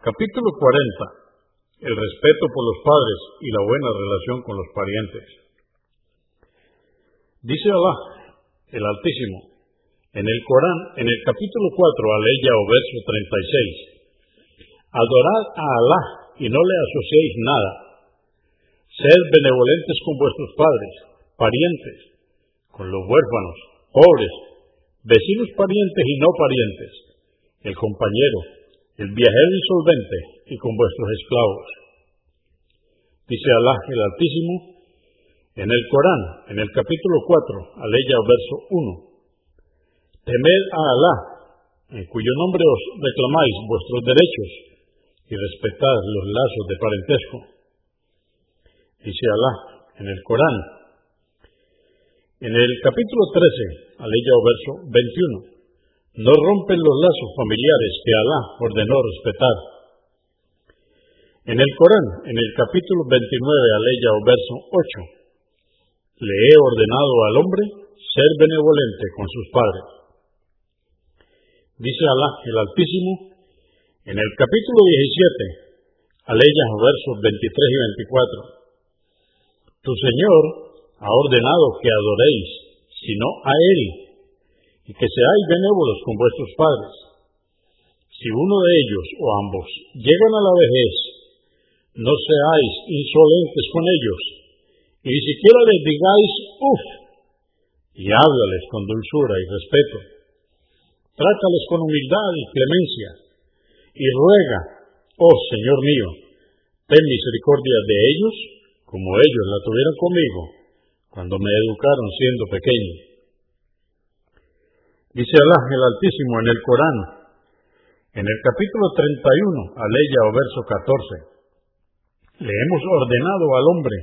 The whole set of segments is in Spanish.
Capítulo 40. El respeto por los padres y la buena relación con los parientes. Dice Alá, el Altísimo, en el Corán, en el capítulo 4, aleya o verso 36. Adorad a Alá y no le asociéis nada. Sed benevolentes con vuestros padres, parientes, con los huérfanos, pobres, vecinos parientes y no parientes, el compañero, el viajero insolvente y con vuestros esclavos. Dice Alá el Altísimo en el Corán, en el capítulo 4, aleya verso 1. Temed a Alá, en cuyo nombre os reclamáis vuestros derechos y respetad los lazos de parentesco. Dice Alá en el Corán, en el capítulo 13, aleya verso 21 no rompen los lazos familiares que Alá ordenó respetar. En el Corán, en el capítulo 29, aleya o verso 8, le he ordenado al hombre ser benevolente con sus padres. Dice Alá, el Altísimo, en el capítulo 17, aleya o versos 23 y 24, Tu Señor ha ordenado que adoréis, sino a Él que seáis benévolos con vuestros padres. Si uno de ellos o ambos llegan a la vejez, no seáis insolentes con ellos, y ni siquiera les digáis uff, y háblales con dulzura y respeto. Trátales con humildad y clemencia, y ruega, oh Señor mío, ten misericordia de ellos como ellos la tuvieron conmigo cuando me educaron siendo pequeño. Dice Alá el Altísimo en el Corán, en el capítulo 31, aleya o verso 14, le hemos ordenado al hombre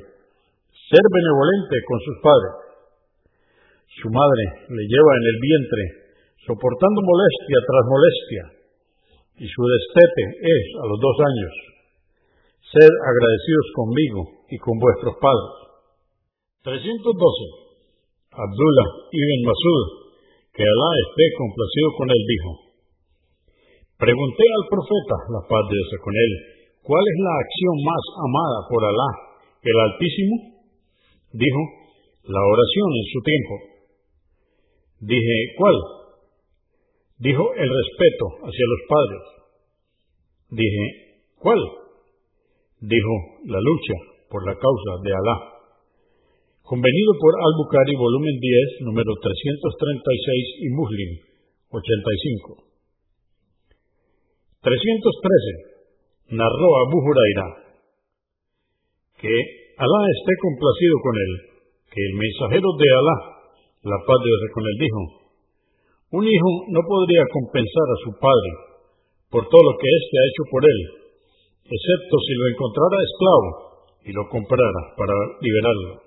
ser benevolente con sus padres. Su madre le lleva en el vientre, soportando molestia tras molestia, y su destete es a los dos años. Ser agradecidos conmigo y con vuestros padres. 312. Abdullah ibn Masud que Alá esté complacido con él, dijo, Pregunté al profeta, la paz de Dios con él, ¿cuál es la acción más amada por Alá, el Altísimo? Dijo, la oración en su tiempo. Dije, ¿cuál? Dijo, el respeto hacia los padres. Dije, ¿cuál? Dijo, la lucha por la causa de Alá. Convenido por Al-Bukhari, volumen 10, número 336 y Muslim, 85. 313. Narró Abu Huraira que Alá esté complacido con él, que el mensajero de Alá, la paz de con él, dijo, un hijo no podría compensar a su padre por todo lo que éste ha hecho por él, excepto si lo encontrara esclavo y lo comprara para liberarlo.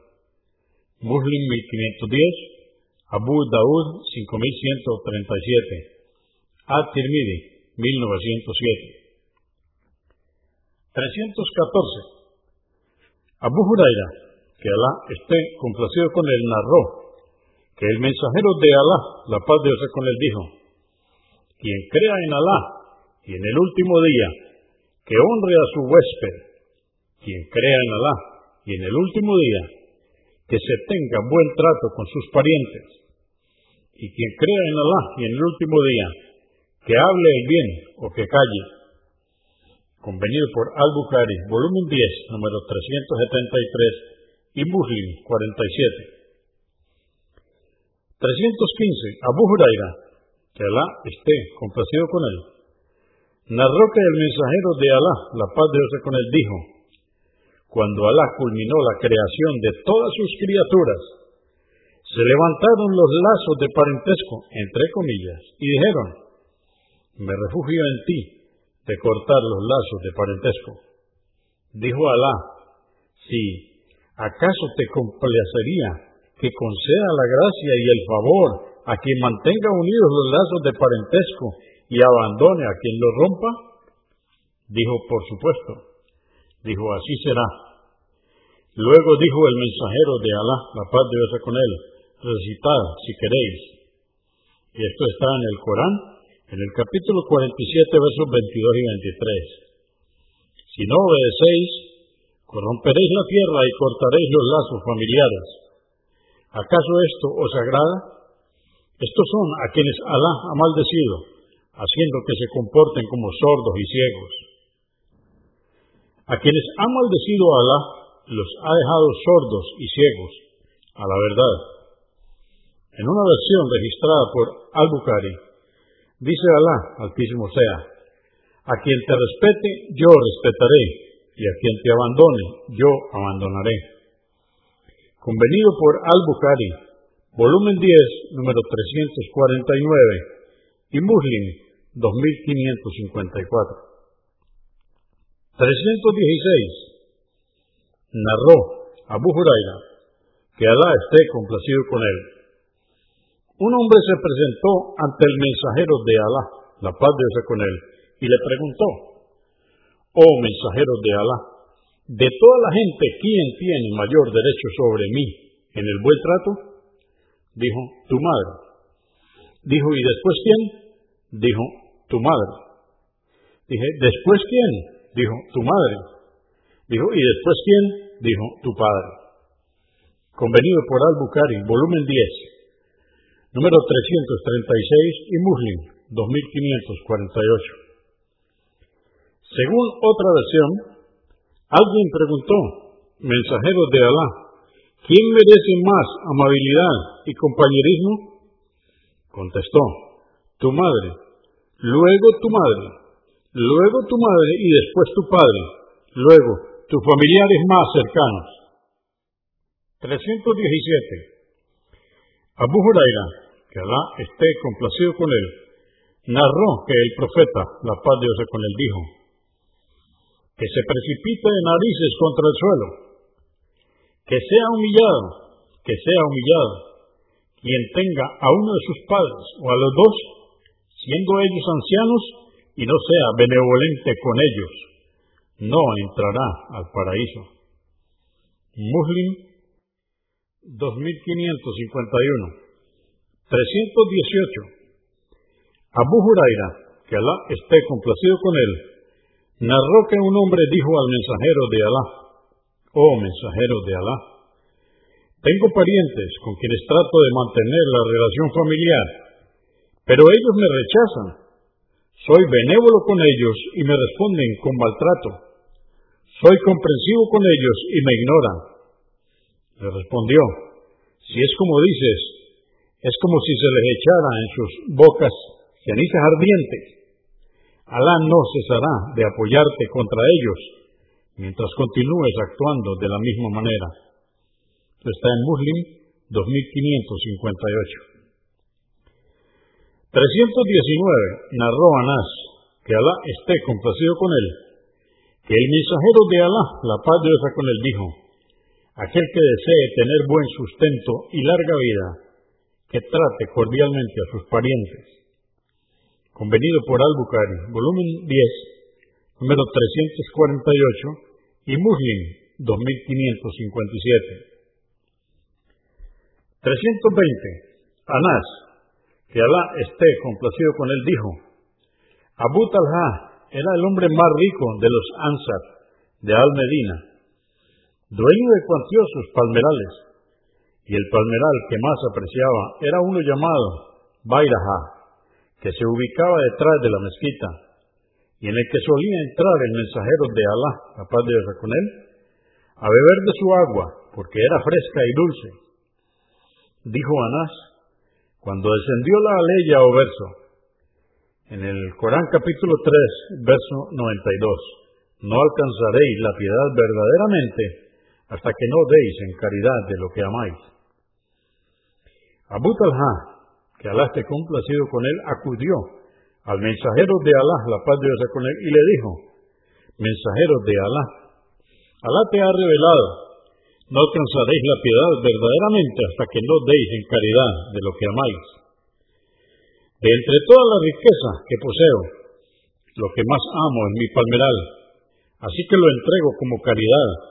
Muslim 1510, Abu Daud 5137, At-Tirmidhi 1907. 314. Abu Huraira, que Alá esté complacido con él, narró que el mensajero de Alá, la paz de Dios con él, dijo, quien crea en Alá y en el último día, que honre a su huésped, quien crea en Alá y en el último día, que se tenga buen trato con sus parientes. Y quien crea en Alá y en el último día, que hable el bien o que calle. Convenido por Al-Bukhari, volumen 10, número 373 y Muslim 47. 315. Abu Huraira, que Alá esté complacido con él, narró que el mensajero de Alá, la paz de Dios con él, dijo, cuando Alá culminó la creación de todas sus criaturas, se levantaron los lazos de parentesco, entre comillas, y dijeron, me refugio en ti de cortar los lazos de parentesco. Dijo Alá, si acaso te complacería que conceda la gracia y el favor a quien mantenga unidos los lazos de parentesco y abandone a quien los rompa? Dijo, por supuesto. Dijo, así será. Luego dijo el mensajero de Alá, la paz de Dios con él, recitad si queréis. Y esto está en el Corán, en el capítulo 47, versos 22 y Si no obedecéis, corromperéis la tierra y cortaréis los lazos familiares. ¿Acaso esto os agrada? Estos son a quienes Alá ha maldecido, haciendo que se comporten como sordos y ciegos. A quienes ha maldecido Alá, los ha dejado sordos y ciegos a la verdad. En una versión registrada por Al-Bukhari, dice Alá, Altísimo sea, a quien te respete, yo respetaré, y a quien te abandone, yo abandonaré. Convenido por Al-Bukhari, volumen 10, número 349, y Muslim, 2554. 316. Narró Abu Huraira que Alá esté complacido con él. Un hombre se presentó ante el mensajero de Alá, la paz de Dios con él, y le preguntó, oh mensajero de Alá, de toda la gente, ¿quién tiene mayor derecho sobre mí en el buen trato? Dijo, tu madre. Dijo, ¿y después quién? Dijo, tu madre. Dije, ¿después quién? Dijo, tu madre. Dijo, ¿y después quién? Dijo, tu padre convenido por Al-Bukhari, volumen 10, número 336 y Muslim, 2548. Según otra versión, alguien preguntó, mensajero de Alá, ¿quién merece más amabilidad y compañerismo? Contestó, tu madre, luego tu madre, luego tu madre y después tu padre, luego tus familiares más cercanos. 317. Abu Huraira, que Alá esté complacido con él, narró que el profeta, la paz de Dios con él, dijo, que se precipite de narices contra el suelo, que sea humillado, que sea humillado, quien tenga a uno de sus padres o a los dos, siendo ellos ancianos, y no sea benevolente con ellos, no entrará al paraíso. Muslim 2551. 318. Abu Huraira, que Alá esté complacido con él, narró que un hombre dijo al mensajero de Alá, oh mensajero de Alá, tengo parientes con quienes trato de mantener la relación familiar, pero ellos me rechazan. Soy benévolo con ellos y me responden con maltrato. Soy comprensivo con ellos y me ignoran. Le respondió, si es como dices, es como si se les echara en sus bocas cenizas ardientes. Alá no cesará de apoyarte contra ellos mientras continúes actuando de la misma manera. está en Muslim 2558. 319. Narró Anás, que Alá esté complacido con él, que el mensajero de Alá, la paz de Dios con él, dijo, Aquel que desee tener buen sustento y larga vida, que trate cordialmente a sus parientes. Convenido por Al-Bukhari, volumen 10, número 348 y Muslim 2557. 320. Anás, que Alá esté complacido con él, dijo, Abu Talha era el hombre más rico de los Ansar de Al-Medina dueño de cuantiosos palmerales, y el palmeral que más apreciaba era uno llamado Bairaha, que se ubicaba detrás de la mezquita, y en el que solía entrar el mensajero de Alá, la paz de Dios con él, a beber de su agua, porque era fresca y dulce. Dijo Anás, cuando descendió la aleya o verso, en el Corán capítulo 3, verso 92, no alcanzaréis la piedad verdaderamente hasta que no deis en caridad de lo que amáis. Abu Talha, que Alá esté complacido con él, acudió al mensajero de Alá, la paz de con él, y le dijo, mensajero de Alá, Alá te ha revelado, no alcanzaréis la piedad verdaderamente hasta que no deis en caridad de lo que amáis. De entre todas las riquezas que poseo, lo que más amo es mi palmeral, así que lo entrego como caridad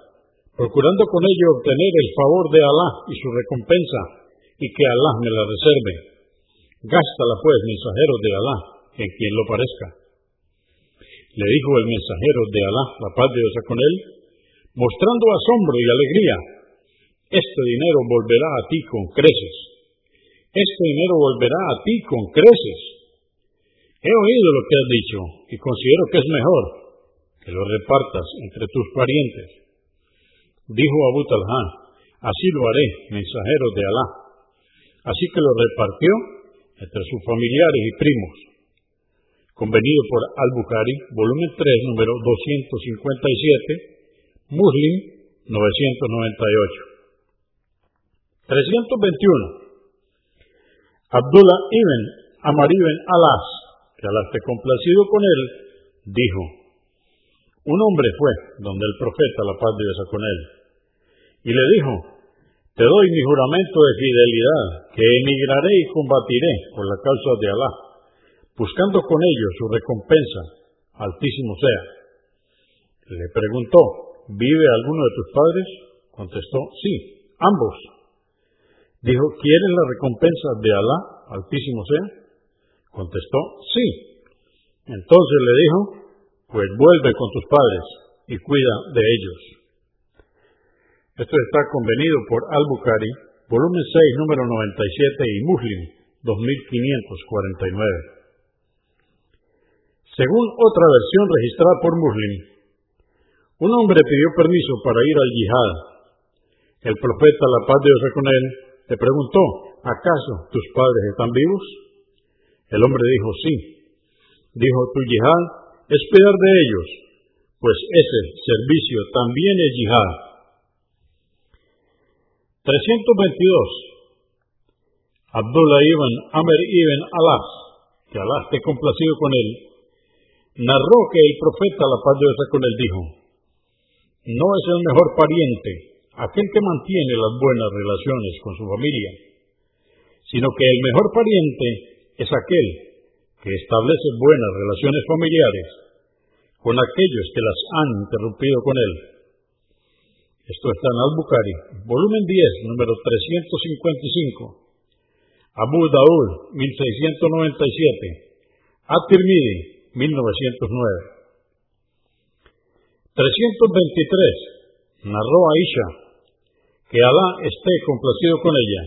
procurando con ello obtener el favor de Alá y su recompensa, y que Alá me la reserve. Gástala pues, mensajero de Alá, en quien lo parezca. le dijo el mensajero de Alá, la paz de Dios con él, mostrando asombro y alegría, este dinero volverá a ti con creces. Este dinero volverá a ti con creces. He oído lo que has dicho y considero que es mejor que lo repartas entre tus parientes. Dijo Abu Talha, así lo haré, mensajero de Alá. Así que lo repartió entre sus familiares y primos. Convenido por Al-Bukhari, volumen 3, número 257, Muslim 998. 321. Abdullah ibn Amar ibn Alas, que Alá esté complacido con él, dijo, un hombre fue donde el profeta, la paz de con él, y le dijo, te doy mi juramento de fidelidad, que emigraré y combatiré por la causa de Alá, buscando con ello su recompensa, altísimo sea. Le preguntó, ¿vive alguno de tus padres? Contestó, sí, ambos. Dijo, ¿quieres la recompensa de Alá, altísimo sea? Contestó, sí. Entonces le dijo, pues vuelve con tus padres y cuida de ellos. Esto está convenido por Al-Bukhari, volumen 6, número 97 y Muslim, 2549. Según otra versión registrada por Muslim, un hombre pidió permiso para ir al yihad. El profeta, la paz de Dios con él, le preguntó, ¿acaso tus padres están vivos? El hombre dijo, sí. Dijo, tu yihad es cuidar de ellos, pues ese servicio también es yihad. 322. Abdullah ibn Amr ibn Alas, que Alá esté complacido con él, narró que el profeta, la paz de Dios con él, dijo, no es el mejor pariente aquel que mantiene las buenas relaciones con su familia, sino que el mejor pariente es aquel que establece buenas relaciones familiares con aquellos que las han interrumpido con él. Esto está en Al-Bukhari, volumen 10, número 355. Abu Daud, 1697. At-Tirmidhi, 1909. 323. Narró Aisha, que Alá esté complacido con ella,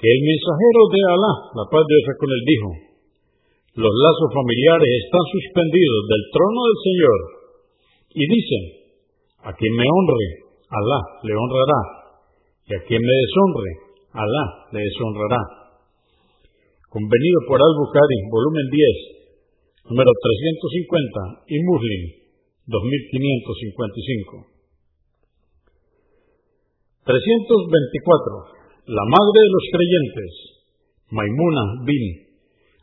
que el mensajero de Alá, la paz de Dios con él, dijo, los lazos familiares están suspendidos del trono del Señor y dicen, a quien me honre, Alá le honrará, y a quien me deshonre, Alá le deshonrará. Convenido por Al-Bukhari, volumen 10, número 350 y Muslim, 2555. 324. La madre de los creyentes, Maimuna bin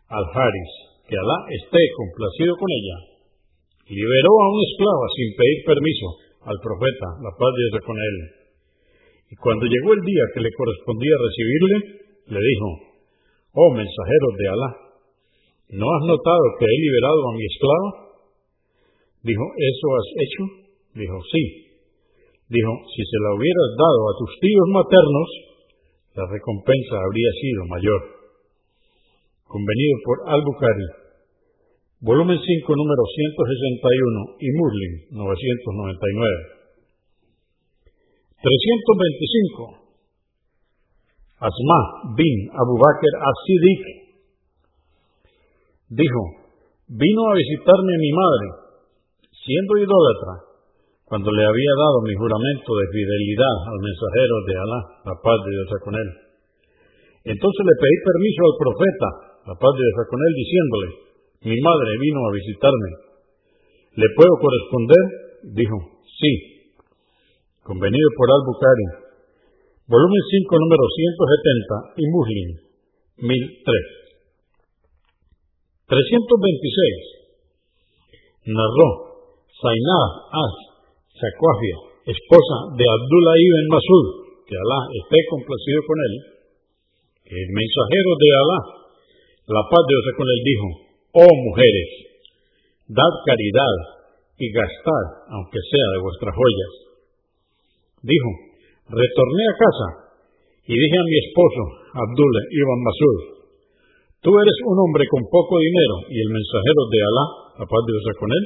al-Haris, que Alá esté complacido con ella, liberó a una esclava sin pedir permiso al profeta, la paz de con él. Y cuando llegó el día que le correspondía recibirle, le dijo, oh mensajero de Alá, ¿no has notado que he liberado a mi esclava? Dijo, ¿eso has hecho? Dijo, sí. Dijo, si se la hubieras dado a tus tíos maternos, la recompensa habría sido mayor. Convenido por Al-Bukhari, volumen 5, número 161 y Muslim, 999. 325. Asma bin Abu Bakr as-Siddiq dijo, vino a visitarme mi madre, siendo idólatra, cuando le había dado mi juramento de fidelidad al mensajero de Alá, la paz de Dios con él. Entonces le pedí permiso al profeta, la paz de Dios con él, diciéndole, mi madre vino a visitarme. ¿Le puedo corresponder? Dijo, sí. Convenido por Al-Bukhari, volumen 5, número 170 y Muslim, 1003. 326. Narró Zainab As Sacuafia, esposa de Abdullah ibn Masud, que Alá esté complacido con él, el mensajero de Alá, la paz de Dios con él, dijo, oh mujeres, dad caridad y gastad, aunque sea de vuestras joyas. Dijo, retorné a casa y dije a mi esposo, Abdullah ibn Masud, tú eres un hombre con poco dinero y el mensajero de Alá, la paz de Dios con él,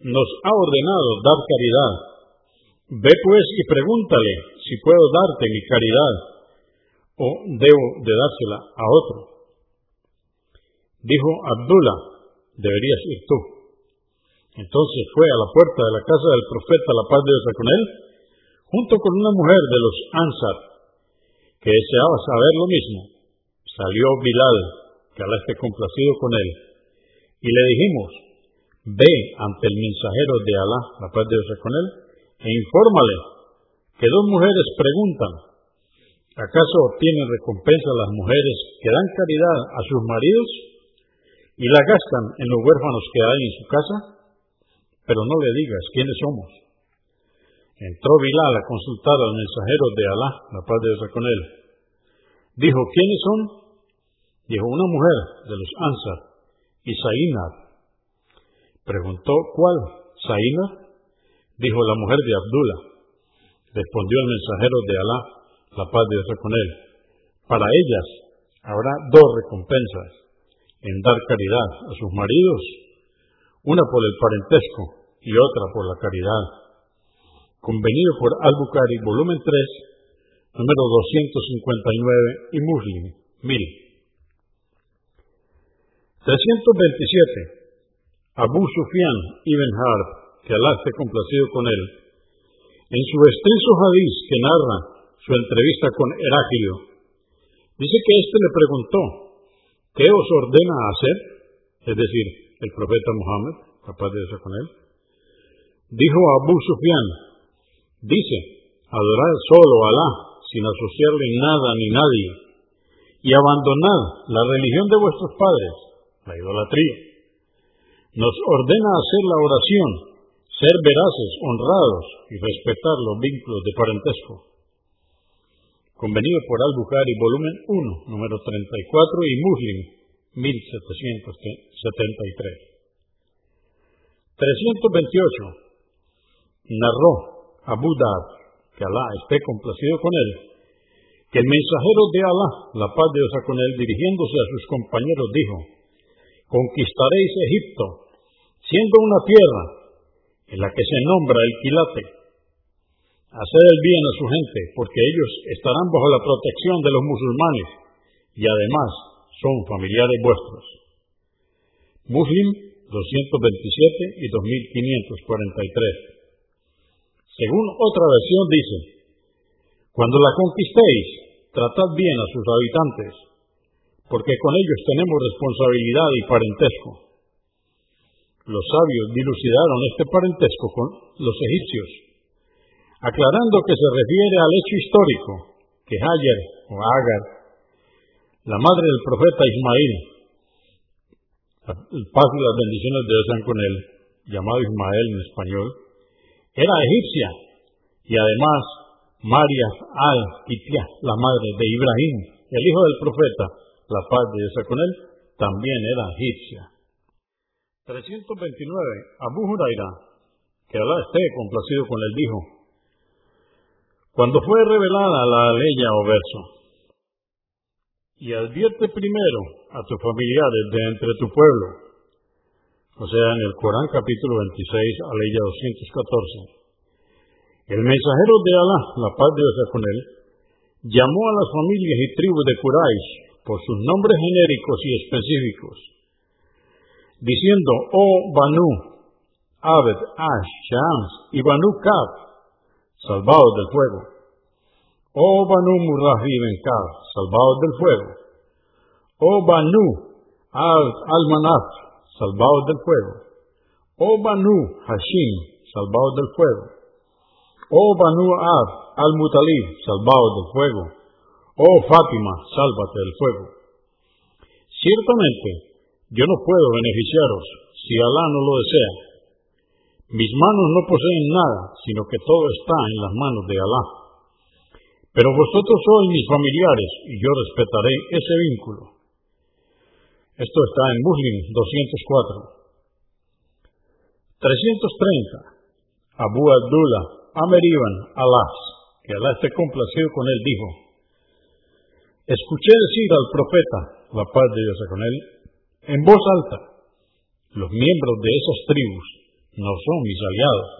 nos ha ordenado dar caridad. Ve pues y pregúntale si puedo darte mi caridad o debo de dársela a otro. Dijo Abdullah, deberías ir tú. Entonces fue a la puerta de la casa del profeta, la paz de Dios con él, junto con una mujer de los Ansar, que deseaba saber lo mismo. Salió Bilal, que Alá esté complacido con él, y le dijimos, ve ante el mensajero de Alá, la paz de Dios con él, e infórmale que dos mujeres preguntan, ¿acaso obtienen recompensa las mujeres que dan caridad a sus maridos y la gastan en los huérfanos que hay en su casa? Pero no le digas quiénes somos. Entró Bilal a consultar al mensajero de Alá, la paz de Dios con él. Dijo, ¿quiénes son? Dijo, una mujer de los Ansar y Preguntó, ¿cuál? ¿Saína? Dijo la mujer de Abdullah. Respondió el mensajero de Alá, la paz de Dios con él. Para ellas habrá dos recompensas en dar caridad a sus maridos, una por el parentesco y otra por la caridad. Convenido por Al-Bukhari, volumen 3, número 259 y Muslim, 1000. 327. Abu Sufyan ibn Harb, que Alá esté complacido con él, en su extenso hadiz que narra su entrevista con Heráclio, dice que éste le preguntó, ¿qué os ordena hacer? Es decir, el profeta Muhammad, capaz de eso con él. Dijo Abu Sufyan, dice, adorar solo a Alá, sin asociarle nada ni nadie, y abandonad la religión de vuestros padres, la idolatría nos ordena hacer la oración, ser veraces, honrados y respetar los vínculos de parentesco. Convenido por Al-Bukhari, volumen 1, número 34 y Muslim, 1773. 328. Narró Abu Dhab, que Alá esté complacido con él, que el mensajero de Alá, la paz de Dios con él, dirigiéndose a sus compañeros, dijo, conquistaréis Egipto siendo una tierra en la que se nombra el quilate. Hacer el bien a su gente, porque ellos estarán bajo la protección de los musulmanes y además son familiares vuestros. Muslim 227 y 2543. Según otra versión dice, cuando la conquistéis, tratad bien a sus habitantes, porque con ellos tenemos responsabilidad y parentesco. Los sabios dilucidaron este parentesco con los egipcios, aclarando que se refiere al hecho histórico que Hayer o Agar, la madre del profeta Ismael, el paz y las bendiciones de Dios con él, llamado Ismael en español, era egipcia y además María al-Kitia, la madre de Ibrahim, el hijo del profeta, la paz de Dios con él, también era egipcia. 329. Abu Huraira, que Alá esté complacido con él, dijo, cuando fue revelada la ley o verso, y advierte primero a tus familiares de entre tu pueblo, o sea, en el Corán capítulo 26, aleya 214, el mensajero de Alá, la paz de Dios con él, llamó a las familias y tribus de Quraysh por sus nombres genéricos y específicos, diciendo, oh Banu, Abed, Ash, Shams y Banu Kab, salvados del fuego. Oh Banu Murrahi Ben Kab, salvados del fuego. Oh Banu Al-Manaf, salvados del fuego. Oh Banu Hashim, salvados del fuego. Oh Banu Ab Al-Mutalib, salvados del fuego. Oh Fátima, sálvate del fuego. Ciertamente, yo no puedo beneficiaros si Alá no lo desea. Mis manos no poseen nada, sino que todo está en las manos de Alá. Pero vosotros sois mis familiares y yo respetaré ese vínculo. Esto está en Muslim 204. 330. Abu Abdullah Amer ibn Alas, que Alá esté complacido con él, dijo, Escuché decir al profeta, la paz de Dios con él, en voz alta, los miembros de esas tribus no son mis aliados,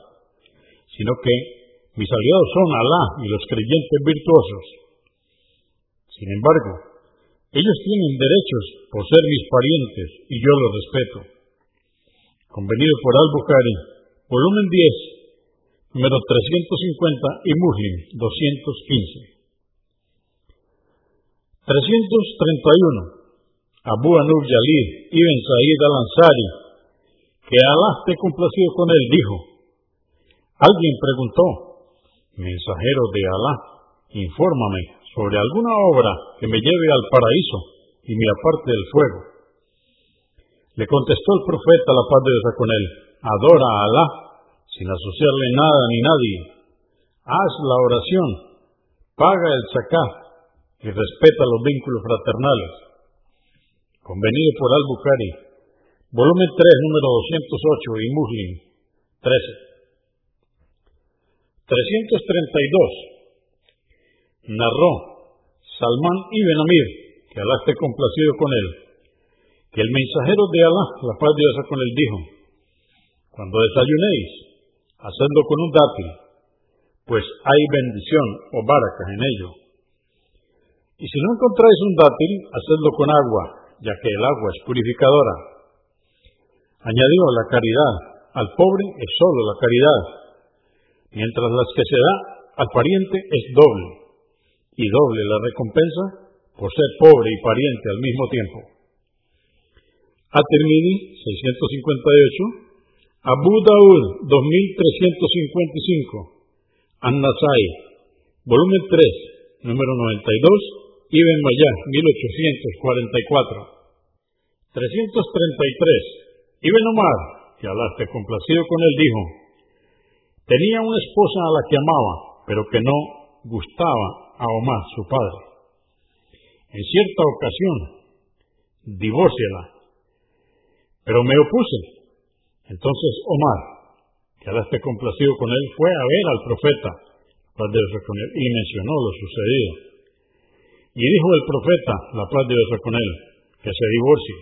sino que mis aliados son Alá y los creyentes virtuosos. Sin embargo, ellos tienen derechos por ser mis parientes y yo los respeto. Convenido por Al-Bukhari, volumen 10, número 350 y Muslim 215. 331. Abu Anub Yalid ibn Said al-Ansari, que Alá esté complacido con él, dijo, alguien preguntó, mensajero de Alá, infórmame sobre alguna obra que me lleve al paraíso y me aparte del fuego. Le contestó el profeta, la paz de Dios con él, adora a Alá sin asociarle nada ni nadie. Haz la oración, paga el zakat y respeta los vínculos fraternales. Convenido por Al-Bukhari, volumen 3, número 208 y Muslim 13. 332. Narró Salman ibn Amir, que Alá esté complacido con él, que el mensajero de Alá, la paz de Dios con él, dijo, cuando desayunéis, hacedlo con un dátil, pues hay bendición o baracas en ello y si no encontráis un dátil, hacedlo con agua, ya que el agua es purificadora. Añadió la caridad. Al pobre es solo la caridad, mientras las que se da al pariente es doble, y doble la recompensa por ser pobre y pariente al mismo tiempo. At-Tirmidhi 658, Abu Daud 2355, An-Nasai, volumen 3, número 92 Ibn Mayá, 1844. 333. Ibn Omar, que Alá esté complacido con él, dijo, tenía una esposa a la que amaba, pero que no gustaba a Omar, su padre. En cierta ocasión, divórciala, pero me opuse. Entonces Omar, que Alá esté complacido con él, fue a ver al profeta, y mencionó lo sucedido. Y dijo el profeta, la paz de Dios con él, que se divorcie.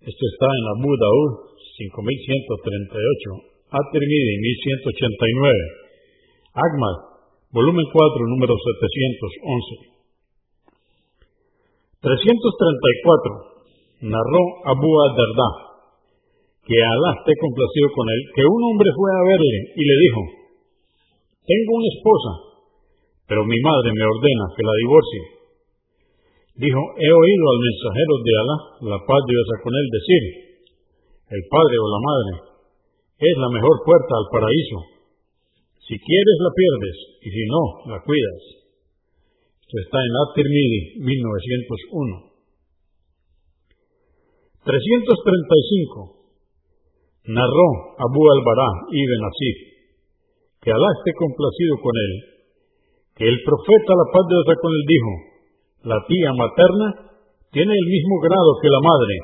Esto está en Abu Daud 5138, At-Tirmidhi 1189, Ahmad, volumen 4, número 711. 334. Narró Abu ad-Darda, que Alá esté complacido con él, que un hombre fue a verle y le dijo, tengo una esposa pero mi madre me ordena que la divorcie. Dijo, he oído al mensajero de Alá, la paz de Dios con él, decir, el padre o la madre es la mejor puerta al paraíso. Si quieres la pierdes y si no, la cuidas. Esto está en At-Tirmidhi, 1901. 335. Narró Abu al-Bara ibn Asif, que Alá esté complacido con él, que el profeta, la paz de Dios con él, dijo, la tía materna tiene el mismo grado que la madre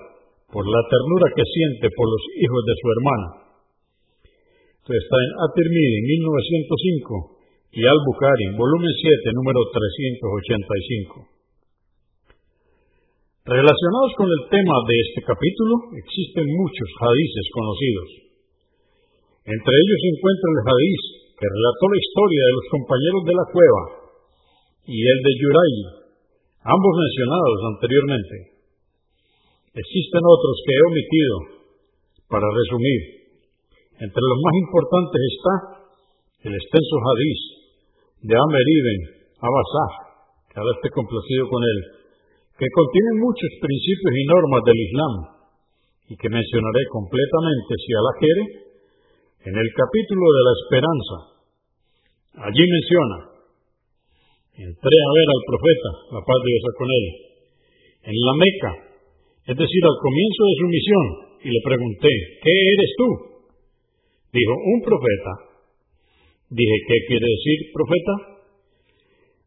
por la ternura que siente por los hijos de su hermana. Esto está en At-Tirmidhi, 1905, y Al-Bukhari, volumen 7, número 385. Relacionados con el tema de este capítulo, existen muchos hadices conocidos. Entre ellos se encuentra el hadiz que relató la historia de los compañeros de la cueva, y el de Yuray, ambos mencionados anteriormente. Existen otros que he omitido para resumir. Entre los más importantes está el extenso hadiz de Amer ibn Abasah, que ahora esté complacido con él, que contiene muchos principios y normas del Islam y que mencionaré completamente si Allah quiere en el capítulo de la esperanza, allí menciona, entré a ver al profeta, la paz de Dios con él, en la Meca, es decir, al comienzo de su misión, y le pregunté, ¿qué eres tú? Dijo, un profeta. Dije, ¿qué quiere decir profeta?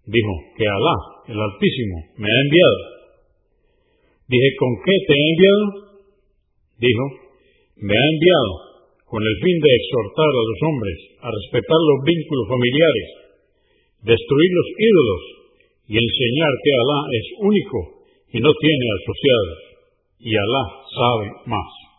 Dijo, que Alá, el Altísimo, me ha enviado. Dije, ¿con qué te ha enviado? Dijo, me ha enviado con el fin de exhortar a los hombres a respetar los vínculos familiares, destruir los ídolos y enseñar que Alá es único y no tiene asociados, y Alá sabe más.